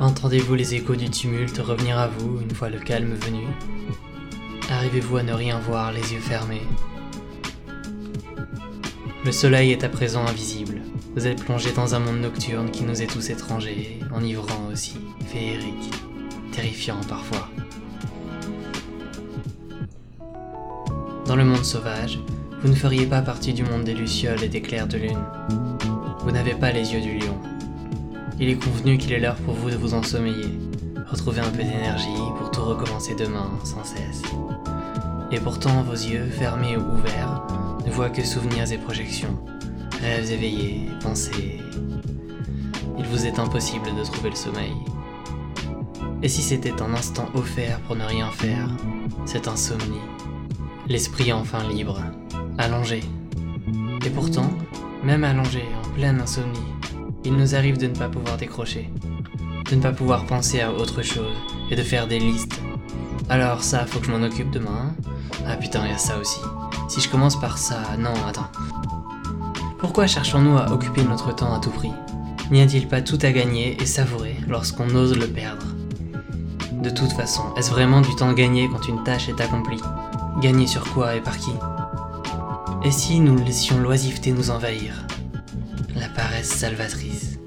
Entendez-vous les échos du tumulte revenir à vous une fois le calme venu? Arrivez-vous à ne rien voir les yeux fermés? Le soleil est à présent invisible. Vous êtes plongé dans un monde nocturne qui nous est tous étranger, enivrant aussi, féerique, terrifiant parfois. Dans le monde sauvage, vous ne feriez pas partie du monde des lucioles et des clairs de lune. Vous n'avez pas les yeux du lion. Il est convenu qu'il est l'heure pour vous de vous ensommeiller, retrouver un peu d'énergie pour tout recommencer demain sans cesse. Et pourtant, vos yeux, fermés ou ouverts, ne voient que souvenirs et projections, rêves éveillés, pensées. Il vous est impossible de trouver le sommeil. Et si c'était un instant offert pour ne rien faire, cette insomnie, l'esprit enfin libre, allongé. Et pourtant, même allongé, en pleine insomnie, il nous arrive de ne pas pouvoir décrocher, de ne pas pouvoir penser à autre chose et de faire des listes. Alors ça, faut que je m'en occupe demain. Ah putain, il y a ça aussi. Si je commence par ça, non, attends. Pourquoi cherchons-nous à occuper notre temps à tout prix? N'y a-t-il pas tout à gagner et savourer lorsqu'on ose le perdre? De toute façon, est-ce vraiment du temps gagné quand une tâche est accomplie? Gagner sur quoi et par qui? Et si nous laissions l'oisiveté nous envahir? La paresse salvatrice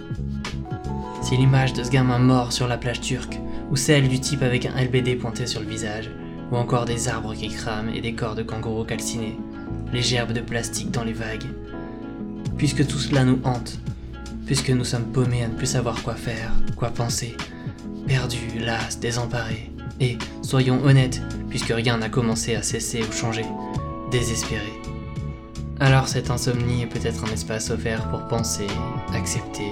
Si l'image de ce gamin mort sur la plage turque, ou celle du type avec un LBD pointé sur le visage, ou encore des arbres qui crament et des corps de kangourous calcinés, les gerbes de plastique dans les vagues. Puisque tout cela nous hante, puisque nous sommes paumés à ne plus savoir quoi faire, quoi penser, perdus, las, désemparés, et, soyons honnêtes, puisque rien n'a commencé à cesser ou changer, désespérés. Alors cette insomnie est peut-être un espace offert pour penser, accepter.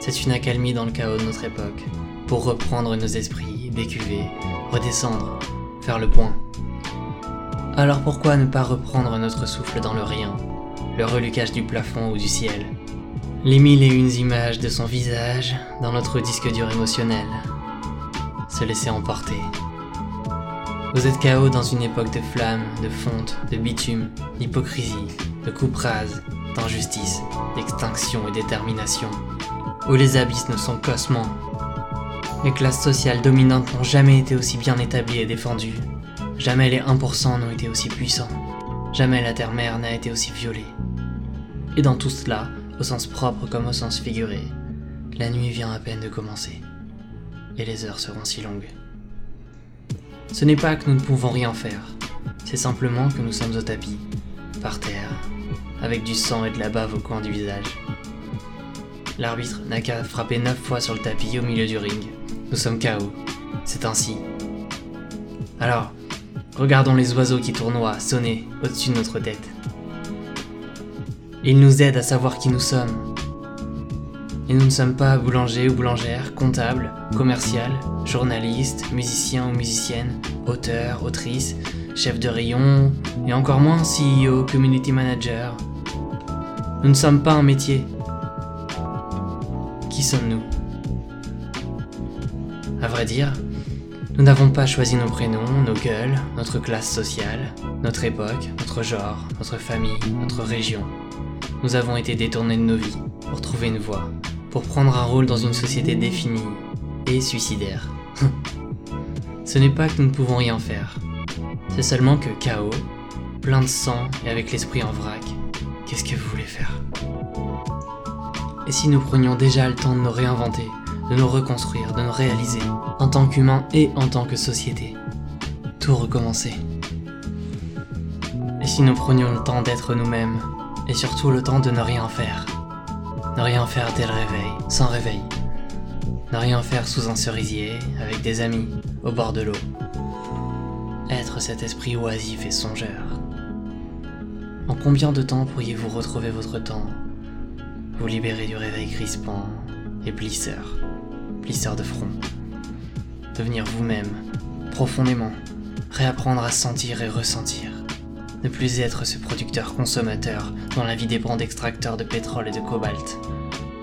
C'est une accalmie dans le chaos de notre époque, pour reprendre nos esprits, décuver, redescendre, faire le point. Alors pourquoi ne pas reprendre notre souffle dans le rien, le relucage du plafond ou du ciel, les mille et une images de son visage dans notre disque dur émotionnel, se laisser emporter. Vous êtes chaos dans une époque de flammes, de fonte, de bitume, d'hypocrisie, de coupe rase, d'injustice, d'extinction et détermination, où les abysses ne sont qu'ossements. Les classes sociales dominantes n'ont jamais été aussi bien établies et défendues. Jamais les 1% n'ont été aussi puissants. Jamais la terre-mère n'a été aussi violée. Et dans tout cela, au sens propre comme au sens figuré, la nuit vient à peine de commencer. Et les heures seront si longues. Ce n'est pas que nous ne pouvons rien faire, c'est simplement que nous sommes au tapis, par terre, avec du sang et de la bave au coin du visage. L'arbitre n'a qu'à frapper neuf fois sur le tapis au milieu du ring. Nous sommes KO. C'est ainsi. Alors, regardons les oiseaux qui tournoient, sonner au-dessus de notre tête. Ils nous aident à savoir qui nous sommes. Et nous ne sommes pas boulanger ou boulangère, comptable, commercial, journaliste, musicien ou musicienne, auteur, autrice, chef de rayon, et encore moins CEO, community manager. Nous ne sommes pas un métier. Qui sommes-nous? À vrai dire, nous n'avons pas choisi nos prénoms, nos gueules, notre classe sociale, notre époque, notre genre, notre famille, notre région. Nous avons été détournés de nos vies pour trouver une voie, pour prendre un rôle dans une société définie et suicidaire. Ce n'est pas que nous ne pouvons rien faire, c'est seulement que chaos, plein de sang et avec l'esprit en vrac, qu'est-ce que vous voulez faire? Et si nous prenions déjà le temps de nous réinventer, de nous reconstruire, de nous réaliser, en tant qu'humains et en tant que société Tout recommencer? Et si nous prenions le temps d'être nous-mêmes, et surtout le temps de ne rien faire? Ne rien faire dès le réveil, sans réveil. Ne rien faire sous un cerisier, avec des amis, au bord de l'eau. Être cet esprit oisif et songeur. En combien de temps pourriez-vous retrouver votre temps? Vous libérer du réveil crispant et plisseur, plisseur de front. Devenir vous-même, profondément, réapprendre à sentir et ressentir. Ne plus être ce producteur consommateur dont la vie dépend d'extracteurs de pétrole et de cobalt,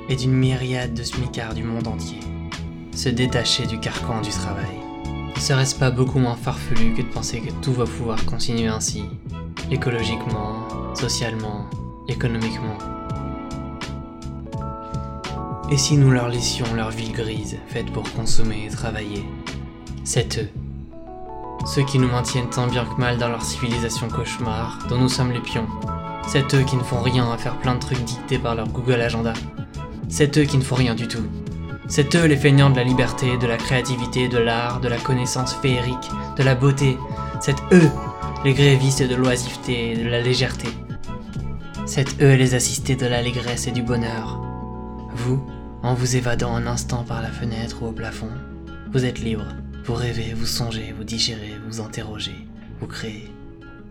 et d'une myriade de smicards du monde entier. Se détacher du carcan du travail. Ne serait-ce pas beaucoup moins farfelu que de penser que tout va pouvoir continuer ainsi, écologiquement, socialement, économiquement Et si nous leur laissions leur ville grise, faite pour consommer et travailler C'est eux. Ceux qui nous maintiennent tant bien que mal dans leur civilisation cauchemar, dont nous sommes les pions. C'est eux qui ne font rien à faire plein de trucs dictés par leur Google Agenda. C'est eux qui ne font rien du tout. C'est eux les feignants de la liberté, de la créativité, de l'art, de la connaissance féerique, de la beauté. C'est eux les grévistes de l'oisiveté et de la légèreté. C'est eux les assistés de l'allégresse et du bonheur. Vous, en vous évadant un instant par la fenêtre ou au plafond, vous êtes libre. Vous rêvez, vous songez, vous digérez, vous interrogez, vous créez,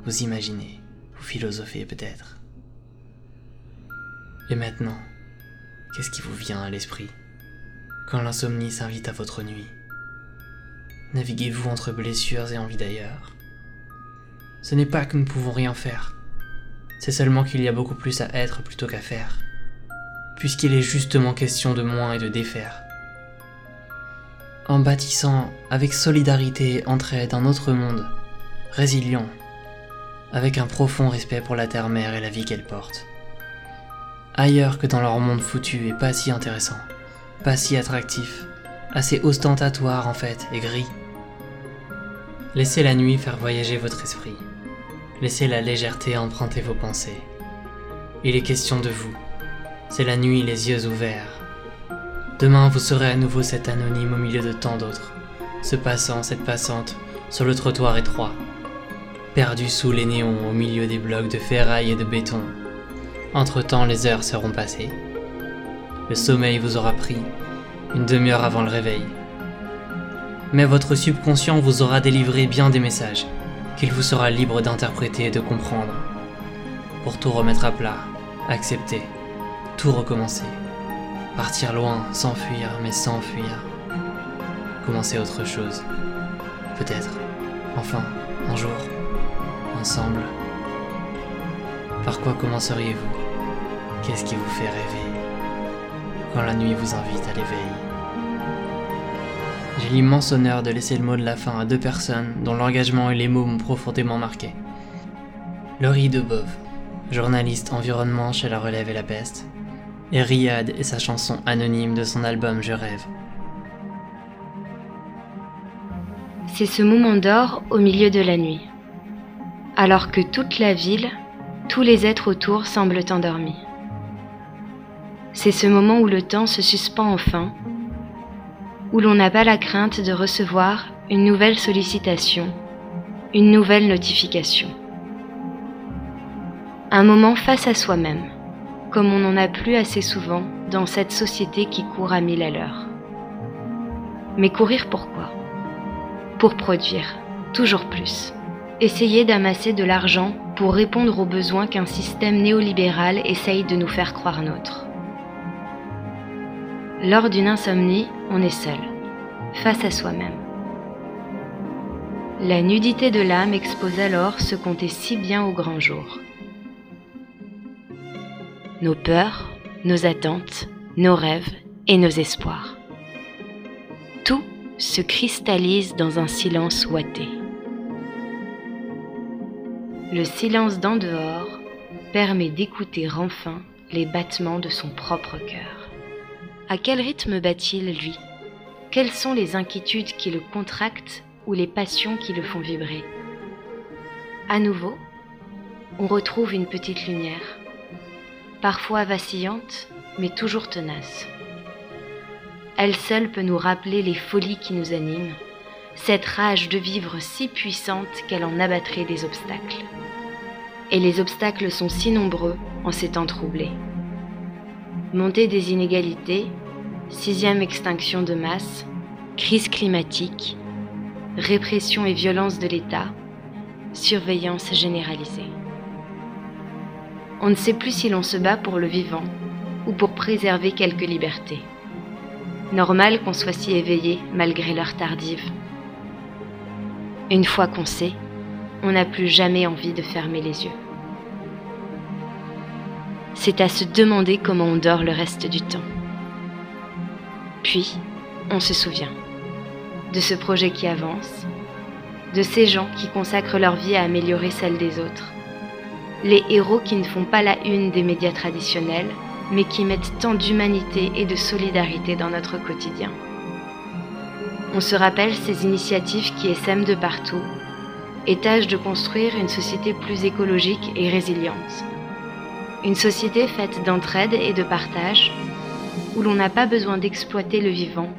vous imaginez, vous philosophez peut-être. Et maintenant, qu'est-ce qui vous vient à l'esprit quand l'insomnie s'invite à votre nuit? Naviguez-vous entre blessures et envies d'ailleurs? Ce n'est pas que nous ne pouvons rien faire, c'est seulement qu'il y a beaucoup plus à être plutôt qu'à faire, puisqu'il est justement question de moins et de défaire en bâtissant avec solidarité entraide un autre monde, résilient, avec un profond respect pour la terre-mère et la vie qu'elle porte. Ailleurs que dans leur monde foutu et pas si intéressant, pas si attractif, assez ostentatoire en fait et gris. Laissez la nuit faire voyager votre esprit. Laissez la légèreté emprunter vos pensées. Il est question de vous. C'est la nuit les yeux ouverts, Demain, vous serez à nouveau cet anonyme au milieu de tant d'autres, ce passant, cette passante, sur le trottoir étroit, perdu sous les néons au milieu des blocs de ferraille et de béton. Entre-temps, les heures seront passées. Le sommeil vous aura pris, une demi-heure avant le réveil. Mais votre subconscient vous aura délivré bien des messages, qu'il vous sera libre d'interpréter et de comprendre. Pour tout remettre à plat, accepter, tout recommencer. Partir loin, s'enfuir, mais sans fuir. Commencer autre chose. Peut-être. Enfin, un jour. Ensemble. Par quoi commenceriez-vous? Qu'est-ce qui vous fait rêver? Quand la nuit vous invite à l'éveil. J'ai l'immense honneur de laisser le mot de la fin à deux personnes dont l'engagement et les mots m'ont profondément marqué. Laurie Debove, journaliste environnement chez La Relève et la Peste, et Riyad et sa chanson anonyme de son album Je rêve. C'est ce moment d'or au milieu de la nuit, alors que toute la ville, tous les êtres autour semblent endormis. C'est ce moment où le temps se suspend enfin, où l'on n'a pas la crainte de recevoir une nouvelle sollicitation, une nouvelle notification. Un moment face à soi-même comme on n'en a plus assez souvent dans cette société qui court à mille à l'heure. Mais courir pourquoi? Pour produire, toujours plus. Essayer d'amasser de l'argent pour répondre aux besoins qu'un système néolibéral essaye de nous faire croire nôtres. Lors d'une insomnie, on est seul, face à soi-même. La nudité de l'âme expose alors ce qu'on est si bien au grand jour nos peurs, nos attentes, nos rêves et nos espoirs. Tout se cristallise dans un silence ouaté. Le silence d'en dehors permet d'écouter enfin les battements de son propre cœur. À quel rythme bat-il, lui? Quelles sont les inquiétudes qui le contractent ou les passions qui le font vibrer? À nouveau, on retrouve une petite lumière, parfois vacillante, mais toujours tenace. Elle seule peut nous rappeler les folies qui nous animent, cette rage de vivre si puissante qu'elle en abattrait des obstacles. Et les obstacles sont si nombreux en ces temps troublés. Montée des inégalités, sixième extinction de masse, crise climatique, répression et violence de l'État, surveillance généralisée. On ne sait plus si l'on se bat pour le vivant ou pour préserver quelques libertés. Normal qu'on soit si éveillé malgré l'heure tardive. Une fois qu'on sait, on n'a plus jamais envie de fermer les yeux. C'est à se demander comment on dort le reste du temps. Puis, on se souvient de ce projet qui avance, de ces gens qui consacrent leur vie à améliorer celle des autres, les héros qui ne font pas la une des médias traditionnels, mais qui mettent tant d'humanité et de solidarité dans notre quotidien. On se rappelle ces initiatives qui essaiment de partout et tâchent de construire une société plus écologique et résiliente. Une société faite d'entraide et de partage, où l'on n'a pas besoin d'exploiter le vivant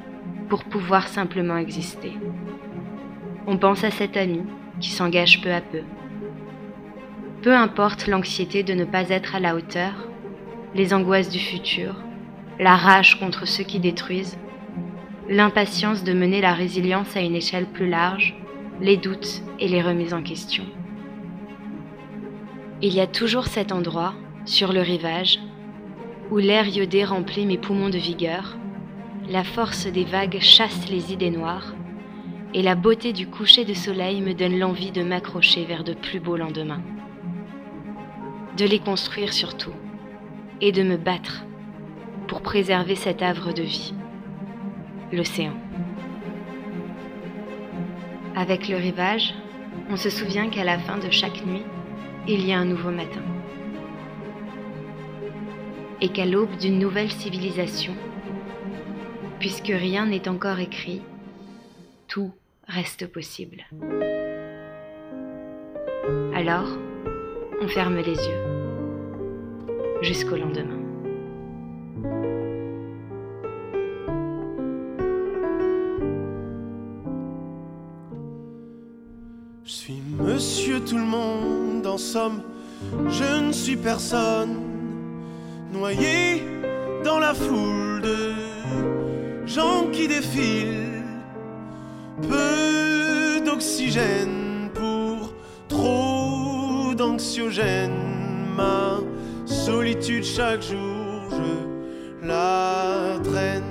pour pouvoir simplement exister. On pense à cet ami qui s'engage peu à peu. Peu importe l'anxiété de ne pas être à la hauteur, les angoisses du futur, la rage contre ceux qui détruisent, l'impatience de mener la résilience à une échelle plus large, les doutes et les remises en question. Il y a toujours cet endroit, sur le rivage, où l'air iodé remplit mes poumons de vigueur, la force des vagues chasse les idées noires, et la beauté du coucher de soleil me donne l'envie de m'accrocher vers de plus beaux lendemains. De les construire surtout, et de me battre pour préserver cet havre de vie, l'océan. Avec le rivage, on se souvient qu'à la fin de chaque nuit, il y a un nouveau matin. Et qu'à l'aube d'une nouvelle civilisation, puisque rien n'est encore écrit, tout reste possible. Alors, on ferme les yeux. Jusqu'au lendemain. Je suis monsieur tout le monde, en somme, je ne suis personne, noyé dans la foule de gens qui défilent, peu d'oxygène trop d'anxiogène, ma solitude chaque jour, je la traîne.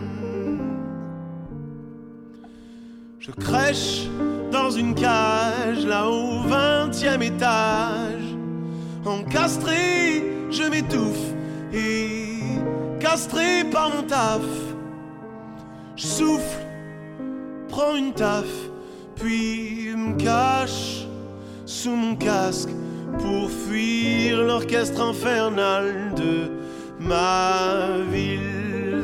Je crèche dans une cage là au vingtième étage. Encastré, je m'étouffe et castré par mon taf. Je souffle, prends une taf, puis me cache sous mon casque pour fuir l'orchestre infernal de ma ville.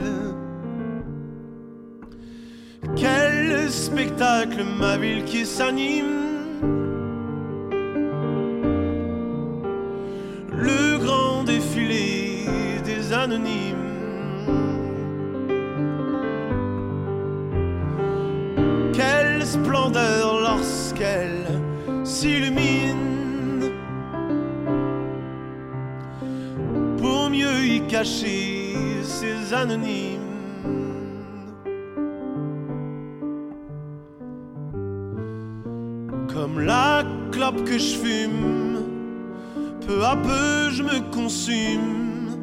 Quel spectacle, ma ville qui s'anime. Le grand défilé des anonymes. Quelle splendeur lorsqu'elle s'illumine. Mieux y cacher ces anonymes. Comme la clope que je fume, peu à peu je me consume.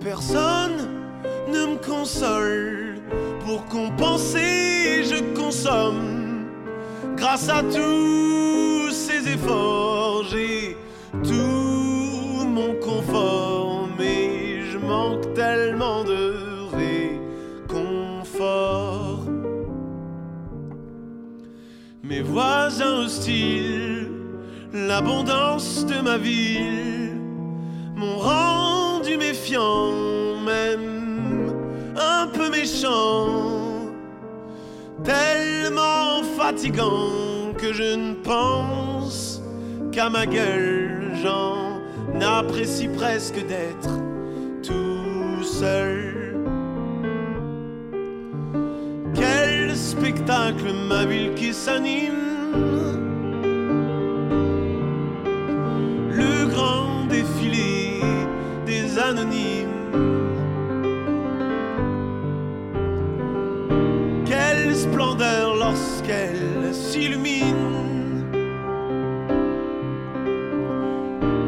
Personne ne me console. Pour compenser, je consomme. Grâce à tous ces efforts, j'ai tout mon confort. Tellement de réconfort. Mes voisins hostiles, l'abondance de ma ville m'ont rendu méfiant, même un peu méchant, tellement fatigant que je ne pense qu'à ma gueule. J'en apprécie presque d'être tout seul. Quel spectacle, ma ville qui s'anime. Le grand défilé des anonymes. Quelle splendeur lorsqu'elle s'illumine.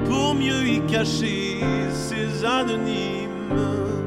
Pour mieux y cacher anonymes.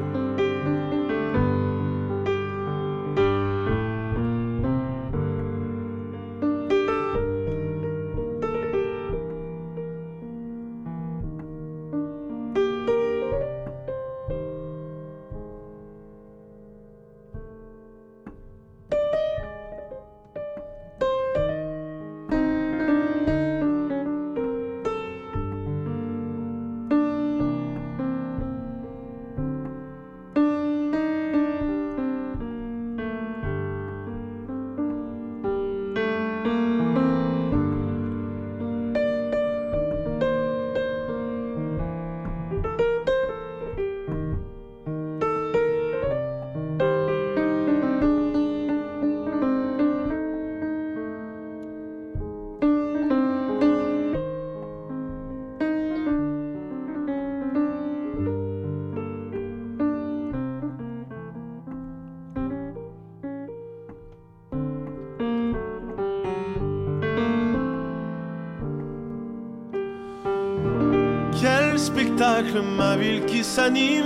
Spectacle, ma ville qui s'anime.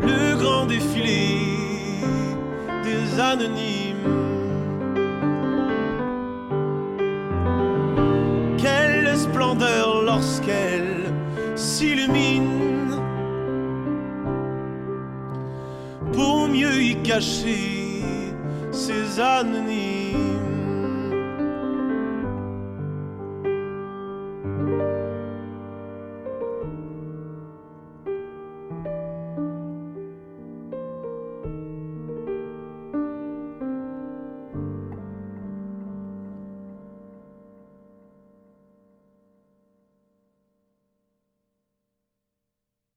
Le grand défilé des anonymes. Quelle splendeur lorsqu'elle s'illumine pour mieux y cacher ses anonymes.